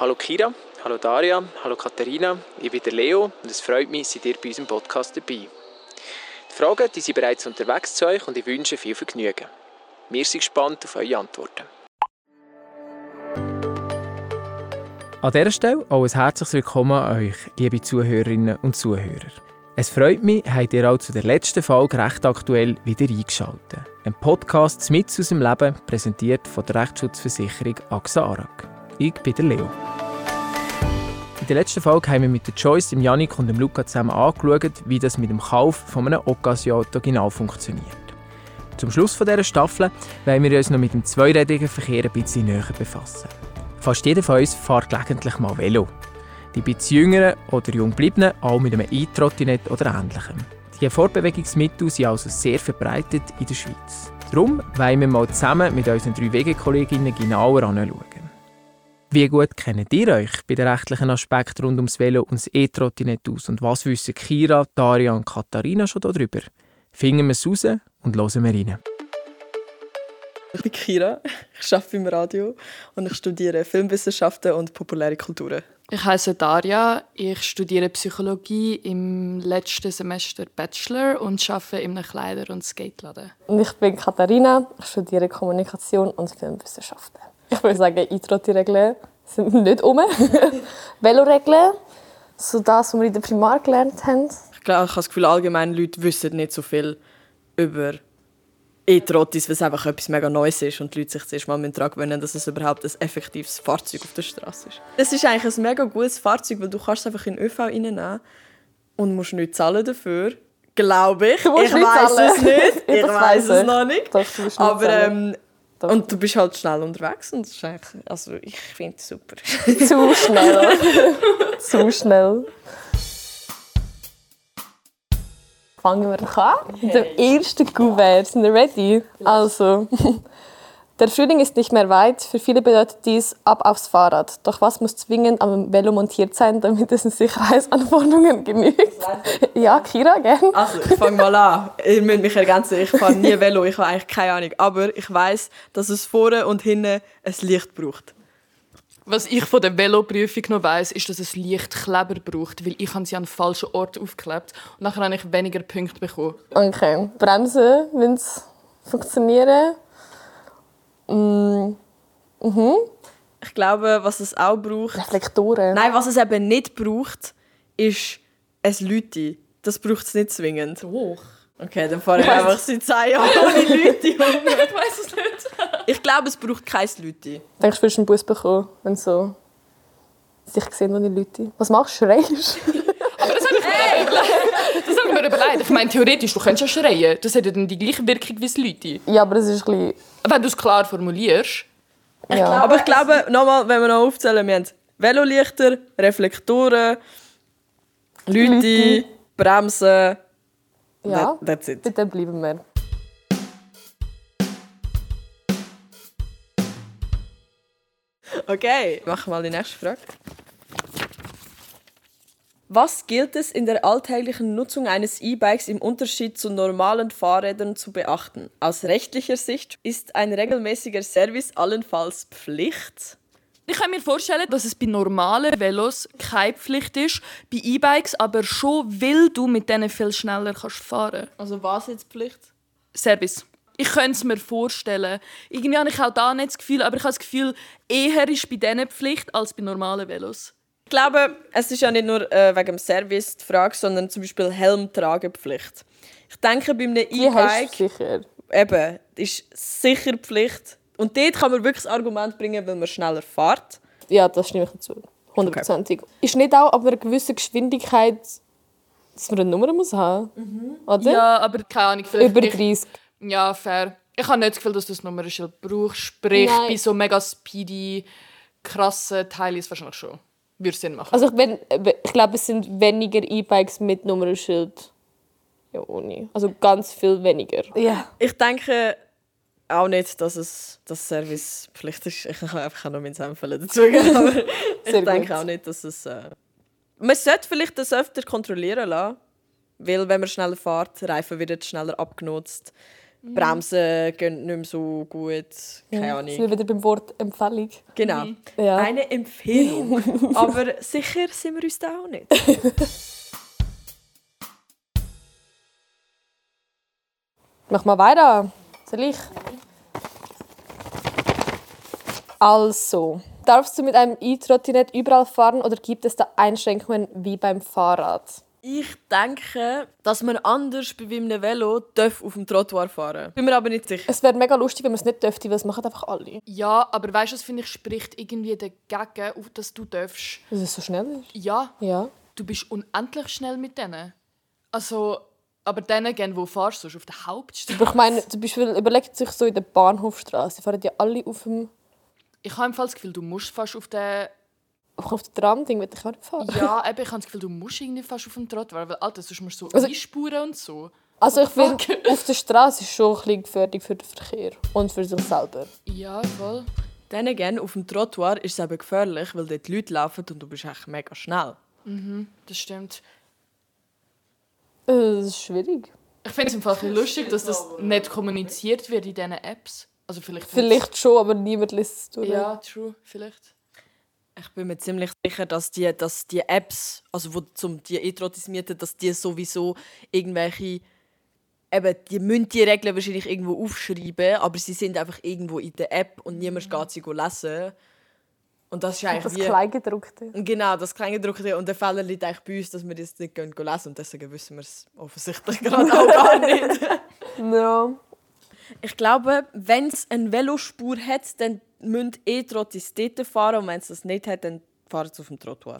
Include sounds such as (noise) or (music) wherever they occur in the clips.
Hallo Kira, hallo Daria, hallo Katharina, ich bin der Leo und es freut mich, seid ihr bei unserem Podcast dabei. Die Fragen die sind bereits unterwegs zu euch und ich wünsche viel Vergnügen. Wir sind gespannt auf eure Antworten. An dieser Stelle auch ein herzliches Willkommen an euch, liebe Zuhörerinnen und Zuhörer. Es freut mich, habt ihr auch zu der letzten Folge recht aktuell wieder eingeschaltet. Ein Podcast mit aus dem Leben, präsentiert von der Rechtsschutzversicherung AXA ARAG. Ich bin der Leo. In der letzten Folge haben wir mit der Joyce, dem Janik und dem Luca zusammen angeschaut, wie das mit dem Kauf von einem Occasion-Auto genau funktioniert. Zum Schluss dieser Staffel wollen wir uns noch mit dem zweirädrigen Verkehr ein bisschen näher befassen. Fast jeder von uns fährt gelegentlich mal Velo. Die bisschen jüngeren oder junggebliebenen auch mit einem E-Trottinett oder ähnlichem. Die Fortbewegungsmittel sind also sehr verbreitet in der Schweiz. Darum wollen wir mal zusammen mit unseren drei Wegekolleginnen genauer anschauen. Wie gut kennt ihr euch bei den rechtlichen Aspekten rund ums Velo und das E-Trottinett aus? Und was wissen Kira, Daria und Katharina schon darüber? Finden wir es raus und hören wir rein. Ich bin Kira, ich arbeite im Radio und ich studiere Filmwissenschaften und populäre Kulturen. Ich heiße Daria, ich studiere Psychologie im letzten Semester Bachelor und arbeite in einem Kleider- und Skateladen. Und ich bin Katharina, ich studiere Kommunikation und Filmwissenschaften. Ich würde sagen, Eintrotti-Regeln sind nicht um. (laughs) Veloregeln, so das, was wir in der Primar gelernt haben. Ich glaube, ich habe das Gefühl, allgemein Leute wissen nicht so viel über E-Trottis, weil es einfach etwas mega Neues ist und die Leute sich zuerst mal daran gewöhnen, dass es überhaupt ein effektives Fahrzeug auf der Straße ist. Es ist eigentlich ein mega gutes Fahrzeug, weil du kannst es einfach in den ÖV reinnehmen und musst nicht zahlen dafür. Glaube ich. Ich weiß es nicht. (laughs) Ich weiß es noch nicht. nicht Aber ähm, und du bist halt schnell unterwegs und das ist eigentlich, also ich finde es super. (laughs) Zu schnell. Zu schnell. Fangen wir an mit dem ersten Kuvert. Sind wir ready? Also, (laughs) der Frühling ist nicht mehr weit. Für viele bedeutet dies ab aufs Fahrrad. Doch was muss zwingend am Velo montiert sein, damit es den Sicherheitsanforderungen genügt? Ja, Kira, gern. Also, ich fange mal an. Ihr müsst mich ergänzen. Ich fahre nie (laughs) Velo, ich habe eigentlich keine Ahnung. Aber ich weiß, dass es vorne und hinten ein Licht braucht. Was ich von der Veloprüfung noch weiss, ist, dass es Lichtkleber braucht, weil ich sie an den falschen Ort aufgeklebt und nachher habe ich weniger Punkte bekommen. Okay. Bremsen müssen funktionieren. Mm. Mhm. Ich glaube, was es auch braucht. Reflektoren. Nein, was es eben nicht braucht, ist ein Lüti. Das braucht es nicht zwingend. Doch. Okay, dann fahre ich einfach seit zehn Jahren (laughs) ohne Lüti um. Ich weiß es nicht. Ich glaube, es braucht kein Lüti. Denkst du, du einen Bus bekommen, wenn so sich sehen ohne Leute? Was machst du? Schreist Aber das habe ich mir überlegt. Das habe ich mir überlegt. Ich meine, theoretisch, du könntest ja schreien. Das hat ja dann die gleiche Wirkung wie das Leute. Ja, aber das ist ein bisschen... Wenn du es klar formulierst. Ja. Aber ich glaube, nochmal, wenn wir noch aufzählen, wir haben Velolichter, Reflektoren, Lüti, Bremsen. ja. That, that's it. Bitte bleiben wir. Okay, machen wir mal die nächste Frage. Was gilt es in der alltäglichen Nutzung eines E-Bikes im Unterschied zu normalen Fahrrädern zu beachten? Aus rechtlicher Sicht ist ein regelmäßiger Service allenfalls Pflicht. Ich kann mir vorstellen, dass es bei normalen Velos keine Pflicht ist, bei E-Bikes aber schon, weil du mit denen viel schneller kannst fahren Also was jetzt Pflicht? Service. Ich könnte es mir vorstellen. Irgendwie habe ich auch da nicht das Gefühl, aber ich habe das Gefühl, eher ist bei denen Pflicht als bei normalen Velos. Ich glaube, es ist ja nicht nur äh, wegen dem Service die Frage, sondern zum Beispiel Helmtragepflicht. Ich denke, bei einem E-Bike eben, ist sicher Pflicht. Und dort kann man wirklich das Argument bringen, weil man schneller fährt. Ja, das stimme ich dazu. Hundertprozentig. Ist nicht auch ab einer gewissen Geschwindigkeit, dass man eine Nummer muss haben Oder? Ja, aber keine Ahnung. Vielleicht Über ich- 30. Ja, fair. Ich habe nicht das Gefühl, dass du das Nummernschild brauchst. Sprich, Nein. bei so mega speedy, krassen Teilen ist es wahrscheinlich schon. Würde Sinn machen. Also ich, wenn, ich glaube, es sind weniger E-Bikes mit Nummernschild. Ja, ohne. Also ganz viel weniger. Ja. Ich denke auch nicht, dass es das Service Pflicht ist. Ich kann einfach noch meinen Senf dazugeben. Aber ich denke gut. auch nicht, dass es. Äh man sollte vielleicht das öfter kontrollieren lassen. Weil, wenn man schneller fährt, Reifen werden schneller abgenutzt. Bremsen gehen nicht mehr so gut. Keine Ahnung. Sind wir wieder beim Wort Empfehlung. Genau. Ja. Eine Empfehlung. (laughs) Aber sicher sind wir uns da auch nicht. (laughs) Mach mal weiter. Soll ich? Also, darfst du mit einem E-Trottinett überall fahren oder gibt es da Einschränkungen wie beim Fahrrad? Ich denke, dass man anders bei einem Velo darf auf dem Trottoir fahren Bin mir aber nicht sicher. Es wäre mega lustig, wenn wir es nicht dürften, weil es machen einfach alle. Ja, aber weißt du, das finde ich spricht irgendwie dagegen, auf dass du darfst. Dass es so schnell ist. Ja, Ja. du bist unendlich schnell mit denen. Also, aber denen gehen, wo fahrst du, auf der Hauptstraße. Aber ich meine, zum Beispiel überlegt sich so in der Bahnhofstraße, die fahren ja alle auf dem Ich habe im Fall das Gefühl, du musst fast auf der. Auf der Tram-Ding, will ich auch nicht fahren. Ja, (laughs) eben, ich habe das Gefühl, du musst irgendwie fast auf dem Trottoir, weil Alter, sonst musst du so Also- einspuren und so. Also ich finde, auf der Straße ist schon ein bisschen gefährlich für den Verkehr und für sich selber. Ja, voll. Dann again, auf dem Trottoir ist es eben gefährlich, weil dort Leute laufen und du bist echt mega schnell. Das stimmt. Äh, Das ist schwierig. Ich finde es im Fall lustig, dass das nicht kommuniziert wird in diesen Apps. Also vielleicht. Vielleicht schon, aber niemand liest es durch. Ja, true, vielleicht. Ich bin mir ziemlich sicher, dass die, dass die Apps, also wo zum die E-Trottis mieten, dass die sowieso irgendwelche eben, die müssen die Regeln wahrscheinlich irgendwo aufschreiben, aber sie sind einfach irgendwo in der App und niemand geht sie lesen. Und das ist eigentlich Das wie... Kleingedruckte. Genau, das Kleingedruckte. Und der Fehler liegt eigentlich bei uns, dass wir das nicht lesen und deswegen wissen wir es offensichtlich (laughs) gerade auch gar (laughs) nicht. Ja. Ich glaube, wenn es eine Velospur hat, dann müssen E-Trottis dort fahren und wenn es das nicht hat, dann fahren sie auf dem Trottoir.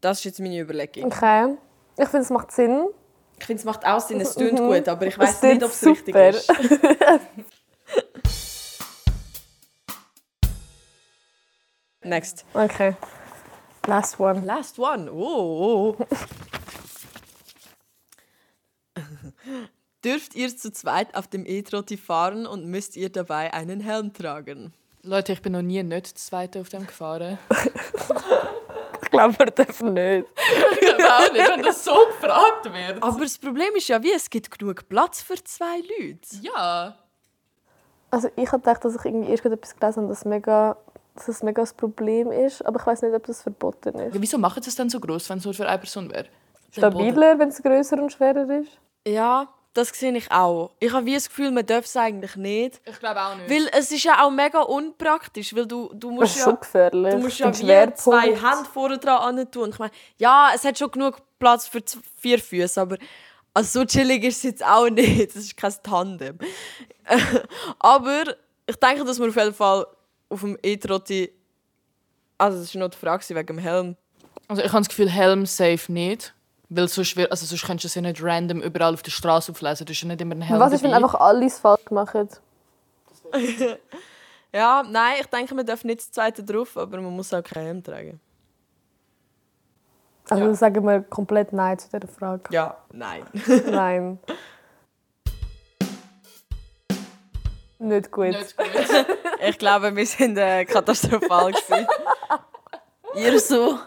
Das ist jetzt meine Überlegung. Okay. Ich finde, es macht Sinn. Ich finde, es macht auch Sinn, es klingt Mhm. gut, aber ich Es weiß nicht, ob es richtig ist. (laughs) Next. Okay. Last one. Last one. Oh. oh. (laughs) Dürft ihr zu zweit auf dem E-Trotti fahren und müsst ihr dabei einen Helm tragen? Leute, ich bin noch nie nicht das zweite auf dem gefahren. (laughs) Ich glaube, wir dürfen nicht. ich auch nicht, wenn das so gefragt wird. Aber das Problem ist ja, wie es gibt genug Platz für zwei Leute. Ja. Also ich habe gedacht, dass ich irgendwie erst etwas gelesen habe, dass, mega, dass es mega das Problem ist. Aber ich weiß nicht, ob das verboten ist. ja wieso machen sie es dann so groß, wenn es nur für eine Person wäre? Stabiler, wenn es größer und schwerer ist. Ja, das sehe ich auch. Ich habe wie das Gefühl, man darf es eigentlich nicht. Ich glaube auch nicht. Weil es ist ja auch mega unpraktisch, weil du, du Das musst ist schon ja... gefährlich. Du musst ja wie zwei Hände vorne dran tun. Und Ich meine, ja, es hat schon genug Platz für vier Füße, aber also so chillig ist es jetzt auch (laughs) nicht. Das ist kein Tandem. (laughs) aber ich denke, dass wir auf jeden Fall auf dem E-Trotti. Also, das war noch die Frage wegen dem Helm. Also ich habe das Gefühl, Helm safe nicht. Weil sonst, wär, also sonst könntest du es ja nicht random überall auf der Straße auflesen. Du hast ja nicht immer einen Helm Was ist, wenn einfach alles falsch machen? (laughs) Ja, nein, ich denke, man darf nicht das zweite drauf, aber man muss auch keinen Helm tragen. Also Ja. sagen wir komplett Nein zu dieser Frage. Ja, nein. (laughs) Nein. (laughs) Nicht gut. Nicht gut. Ich glaube, wir sind äh, katastrophal. Ihr so?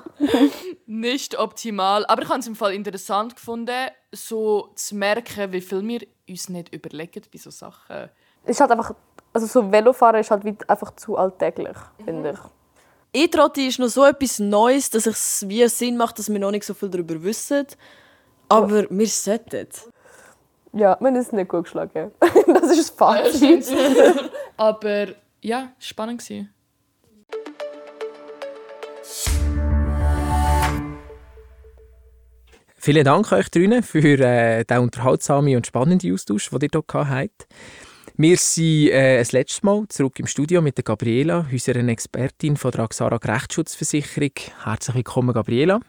Nicht optimal. Aber ich habe es im Fall interessant gefunden, so zu merken, wie viel wir uns nicht überlegen bei so Sachen. Es ist halt einfach, also so Velofahren ist halt einfach zu alltäglich, finde ich. E-Trotti ist noch so etwas Neues, dass es wie Sinn macht, dass wir noch nicht so viel darüber wissen. Aber wir sollten. Ja, wir haben es nicht gut geschlagen. (laughs) das ist das Fazit. (laughs) Aber ja, spannend gewesen. Vielen Dank euch drinnen für äh, den unterhaltsamen und spannenden Austausch, den ihr hier habt. Wir sind äh, das letzte Mal zurück im Studio mit der Gabriela, unserer Expertin von der Axara Rechtsschutzversicherung. Herzlich willkommen, Gabriela.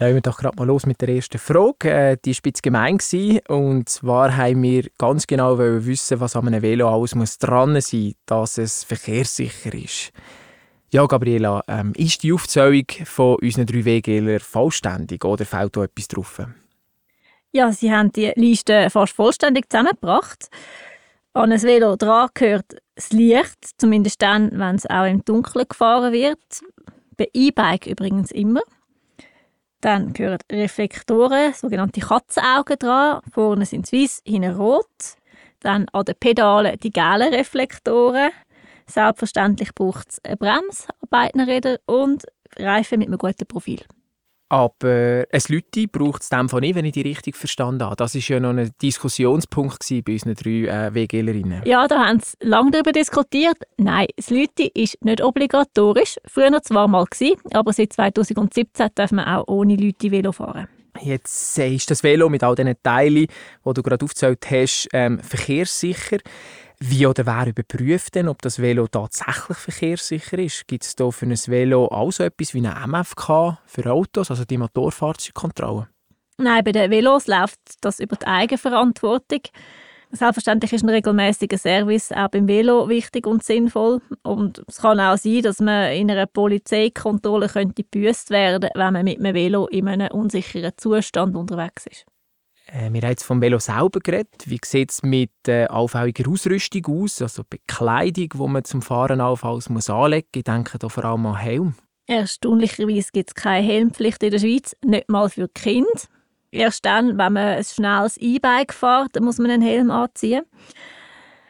Legen wir doch gerade mal los mit der ersten Frage. Äh, die war ein gemein. gewesen. Und zwar haben wir ganz genau wissen, was an einem Velo alles dran sein muss, dass es verkehrssicher ist. Ja, Gabriela, ähm, ist die Aufzählung von unseren drei WGler vollständig oder fehlt da etwas drauf? Ja, sie haben die Liste fast vollständig zusammengebracht. An ein Velo dran gehört das Licht, zumindest dann, wenn es auch im Dunkeln gefahren wird. Bei E-Bike übrigens immer. Dann gehören Reflektoren, sogenannte Katzenaugen dran. Vorne sind es weiß, hinten rot. Dann an den Pedalen die gelben Reflektoren. Selbstverständlich braucht es eine Bremse an beiden Rädern und Reifen mit einem guten Profil. Aber ein Lütti braucht es dem nicht, wenn ich die richtig verstanden habe. Das war ja noch ein Diskussionspunkt bei unseren drei äh, WGlerinnen. Ja, da haben sie lange darüber diskutiert. Nein, das Lütti ist nicht obligatorisch. Früher zwar mal gewesen, aber seit 2017 darf man auch ohne Lütti Velo fahren. Jetzt ist das Velo mit all diesen Teilen, die du gerade aufgezählt hast, ähm, verkehrssicher. Wie oder wer überprüft denn, ob das Velo tatsächlich verkehrssicher ist? Gibt es da für ein Velo auch so etwas wie eine MFK für Autos, also die Motorfahrzeugkontrolle? Nein, bei den Velos läuft das über die Eigenverantwortung. Selbstverständlich ist ein regelmäßiger Service auch beim Velo wichtig und sinnvoll. Und es kann auch sein, dass man in einer Polizeikontrolle könnte gebüßt werden, wenn man mit einem Velo in einem unsicheren Zustand unterwegs ist. Äh, wir haben jetzt vom Velo selber geredet. Wie sieht es mit äh, allfälliger Ausrüstung aus, also Bekleidung, die man zum Fahren allenfalls muss anlegen muss? Ich denke da vor allem an Helm. Erstaunlicherweise gibt es keine Helmpflicht in der Schweiz, nicht mal für Kinder. Erst dann, wenn man ein schnelles E-Bike fährt, muss man einen Helm anziehen.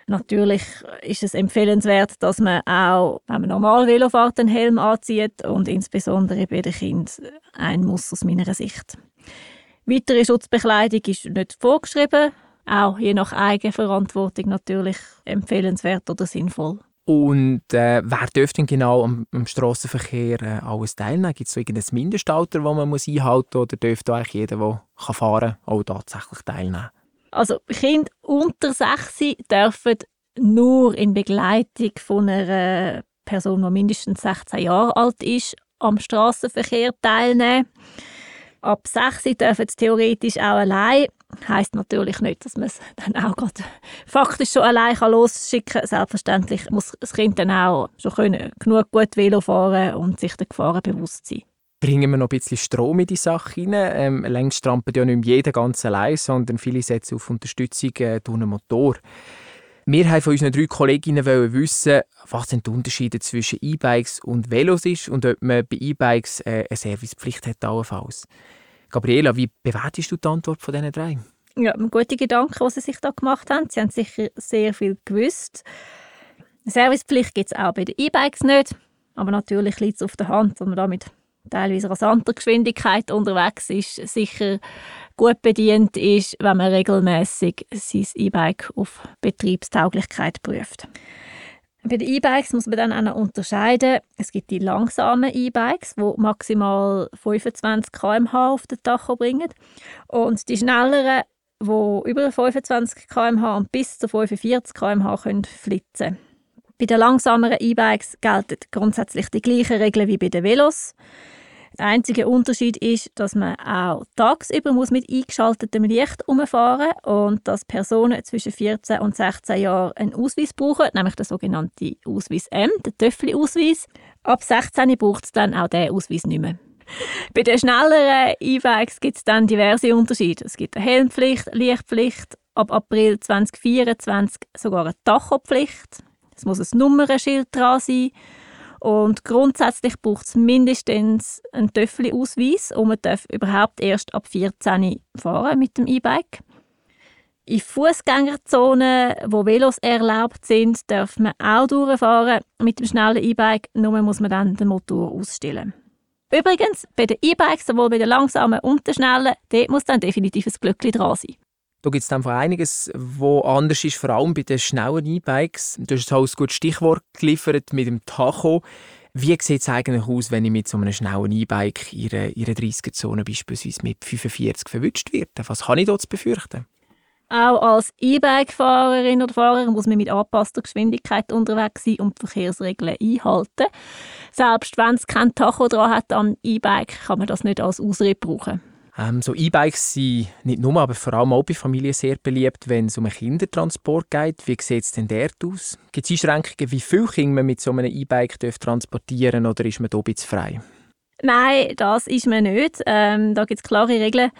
Natürlich ist es empfehlenswert, dass man auch, wenn man normal Velo fährt, einen Helm anzieht und insbesondere bei den Kindern ein Muss aus meiner Sicht. Weitere Schutzbekleidung ist nicht vorgeschrieben, auch je nach Eigenverantwortung natürlich empfehlenswert oder sinnvoll. Und äh, wer dürfte denn genau am, am Strassenverkehr äh, alles teilnehmen? Gibt es so irgendein Mindestalter, das man muss einhalten muss? Oder dürfte eigentlich jeder, der kann fahren kann, auch tatsächlich teilnehmen? Also Kinder unter 6 dürfen nur in Begleitung von einer Person, die mindestens 16 Jahre alt ist, am Straßenverkehr teilnehmen. Ab 6 dürfen sie theoretisch auch allein. Heißt natürlich nicht, dass man es dann auch gerade faktisch schon allein losschicken kann. Selbstverständlich muss das Kind dann auch schon können, genug gut Velo fahren und sich der Gefahren bewusst sein. Bringen wir noch ein bisschen Strom in die Sache rein. Ähm, längst trampelt ja nicht jeder ganz allein, sondern viele setzen auf Unterstützung äh, durch einen Motor. Wir haben von unseren drei Kolleginnen wissen, was die Unterschiede zwischen E-Bikes und Velos ist und ob man bei E-Bikes äh, eine Servicepflicht hat. Allenfalls. Gabriela, wie bewertest du die Antwort von diesen drei? Ja, gute Gedanken, die sie sich da gemacht haben. Sie haben sicher sehr viel gewusst. Servicepflicht gibt es auch bei den E-Bikes nicht. Aber natürlich liegt es auf der Hand, dass man da mit teilweise rasanter Geschwindigkeit unterwegs ist, sicher gut bedient ist, wenn man regelmäßig sein E-Bike auf Betriebstauglichkeit prüft. Bei den E-Bikes muss man dann auch noch unterscheiden. Es gibt die langsamen E-Bikes, die maximal 25 km/h auf den Tacho bringen. Und die schnelleren, die über 25 km/h und bis zu 45 km/h können Bei den langsameren E-Bikes gelten grundsätzlich die gleichen Regeln wie bei den Velos. Der einzige Unterschied ist, dass man auch tagsüber muss mit eingeschaltetem Licht umfahren und dass Personen zwischen 14 und 16 Jahren einen Ausweis brauchen, nämlich den sogenannten Ausweis M, den Töffeli-Ausweis. Ab 16 braucht es dann auch diesen Ausweis nicht mehr. Bei den schnelleren E-Bikes gibt es dann diverse Unterschiede. Es gibt eine Helmpflicht, Lichtpflicht, ab April 2024 sogar eine Tachopflicht. Es muss ein Nummernschild dran sein und grundsätzlich braucht es mindestens einen Töffeli-Ausweis und man darf überhaupt erst ab 14 fahren mit dem E-Bike. In Fußgängerzonen, wo Velos erlaubt sind, darf man auch durchfahren mit dem schnellen E-Bike, nur muss man dann den Motor ausstellen. Übrigens, bei den E-Bikes, sowohl bei den langsamen und den schnellen, dort muss dann definitiv ein Glückli dran sein. Da gibt es einfach einiges, was anders ist, vor allem bei den schnellen E-Bikes. Du hast ein gutes Stichwort geliefert mit dem Tacho. Wie sieht es eigentlich aus, wenn ich mit so einem schnellen E-Bike in einer 30er-Zone beispielsweise mit 45 verwünscht werde? Was kann ich dort befürchten? Auch als E-Bike-Fahrerin oder Fahrer muss man mit angepasster Geschwindigkeit unterwegs sein und die Verkehrsregeln einhalten. Selbst wenn es kein Tacho dran hat am E-Bike, kann man das nicht als Ausrede brauchen. Ähm, so E-Bikes sind nicht nur, aber vor allem auch bei Familien sehr beliebt, wenn es um einen Kindertransport geht. Wie sieht es denn dort aus? Gibt es Einschränkungen, wie viele Kinder man mit so einem E-Bike transportieren darf, oder ist man da ein bisschen frei? Nein, das ist man nicht. Ähm, da gibt es klare Regeln.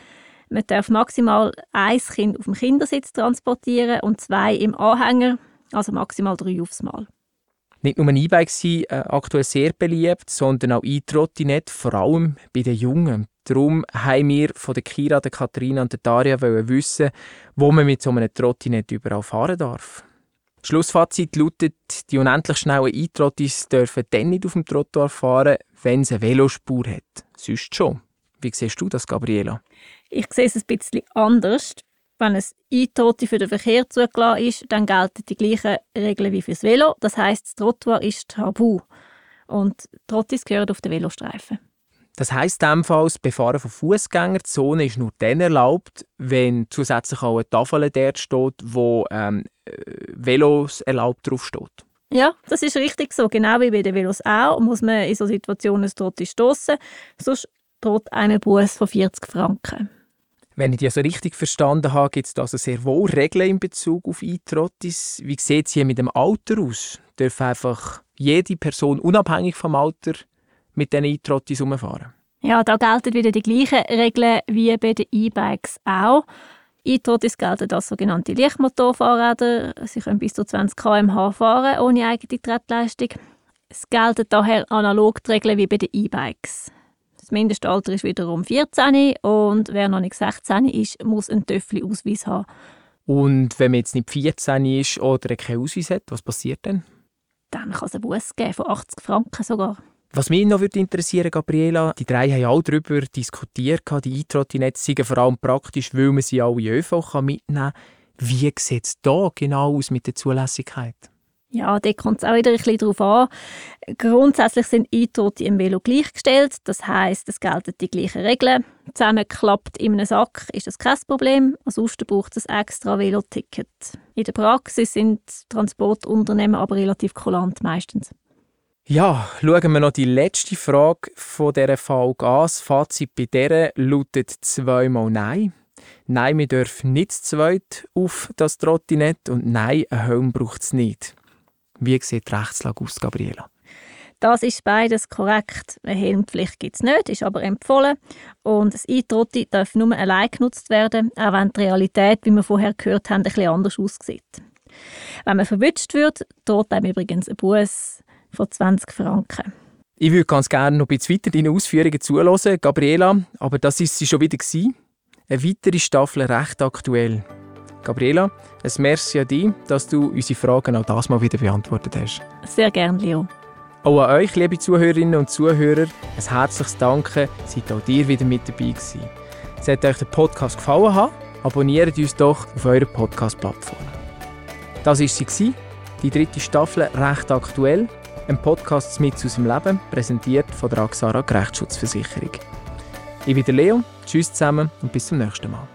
Man darf maximal ein Kind auf dem Kindersitz transportieren und zwei im Anhänger, also maximal drei aufs Mal. Nicht nur E-Bikes sind äh, aktuell sehr beliebt, sondern auch E-Trottinette, vor allem bei den Jungen. Darum haben wir von der Kira, der Katharina und der Daria wissen, wo man mit so einem Trottinett überall fahren darf. Schlussfazit lautet, die unendlich schnellen E-Trottis dürfen dann nicht auf dem Trottoir fahren, wenn es eine Velospur hat. Sonst schon. Wie siehst du das, Gabriela? Ich sehe es ein bisschen anders. Wenn ein E-Trotti für den Verkehr zugelassen ist, dann gelten die gleichen Regeln wie fürs Velo. Das heißt, das Trottoir ist tabu. Und Trottis gehören auf den Velostreifen. Das heisst ebenfalls, das Befahren von Fußgängerzone ist nur dann erlaubt, wenn zusätzlich auch eine Tafel dort steht, wo ähm, Velos erlaubt drauf steht. Ja, das ist richtig so. Genau wie bei den Velos auch muss man in solchen Situationen Trottis stoßen. Sonst droht eine Buß von 40 Franken. Wenn ich die also richtig verstanden habe, gibt es also sehr wohl Regeln in Bezug auf E-Trottis. Wie sieht es hier mit dem Alter aus? Darf einfach jede Person unabhängig vom Alter mit diesen E-Trottis umfahren? Ja, da gelten wieder die gleichen Regeln wie bei den E-Bikes auch. E-Trottis gelten als sogenannte Lichtmotorfahrräder. Sie können bis zu 20 km/h fahren ohne eigene Trittleistung. Es gelten daher analog die Regeln wie bei den E-Bikes. Das Mindestalter ist wiederum 14 und wer noch nicht 16 ist, muss einen Töffli-Ausweis haben. Und wenn man jetzt nicht 14 ist oder keinen Ausweis hat, was passiert dann? Dann kann es einen Bus geben, von 80 Franken sogar. Was mich noch würde interessieren, Gabriela, die drei haben auch darüber diskutiert, die E-Trottinette seien vor allem praktisch, weil man sie alle in ÖV mitnehmen kann. Wie sieht es da genau aus mit der Zulässigkeit? Ja, da kommt es auch wieder ein bisschen darauf an. Grundsätzlich sind Eintote im Velo gleichgestellt. Das heisst, es gelten die gleichen Regeln. Zusammengeklappt in einem Sack ist das kein Problem. Ansonsten braucht es ein extra Veloticket. In der Praxis sind Transportunternehmen aber relativ kulant meistens. Ja, schauen wir noch die letzte Frage von dieser Folge an. Das Fazit bei dieser lautet zweimal Nein. Nein, wir dürfen nicht zu zweit auf das Trottinett und nein, ein Helm braucht es nicht. Wie sieht die Rechtslage aus, Gabriela? Das ist beides korrekt. Eine Helmpflicht gibt es nicht, ist aber empfohlen. Und das E-Trotti darf nur allein genutzt werden, auch wenn die Realität, wie wir vorher gehört haben, ein bisschen anders aussieht. Wenn man verwünscht wird, droht einem übrigens ein Bus von 20 Franken. Ich würde ganz gerne noch ein bisschen weiter deine Ausführungen zuhören, Gabriela, aber das ist sie schon wieder gewesen. Eine weitere Staffel recht aktuell. Gabriela, ein Merci an dich, dass du unsere Fragen auch das mal wieder beantwortet hast. Sehr gerne, Leo. Auch an euch, liebe Zuhörerinnen und Zuhörer, ein herzliches Danke, seid auch ihr wieder mit dabei gewesen. Sollte euch der Podcast gefallen haben, abonniert uns doch auf eurer Podcast-Plattform. Das war sie, die dritte Staffel «Recht aktuell», ein Podcast mit aus dem Leben, präsentiert von der Axara Gerechtsschutzversicherung. Ich bin der Leo, tschüss zusammen und bis zum nächsten Mal.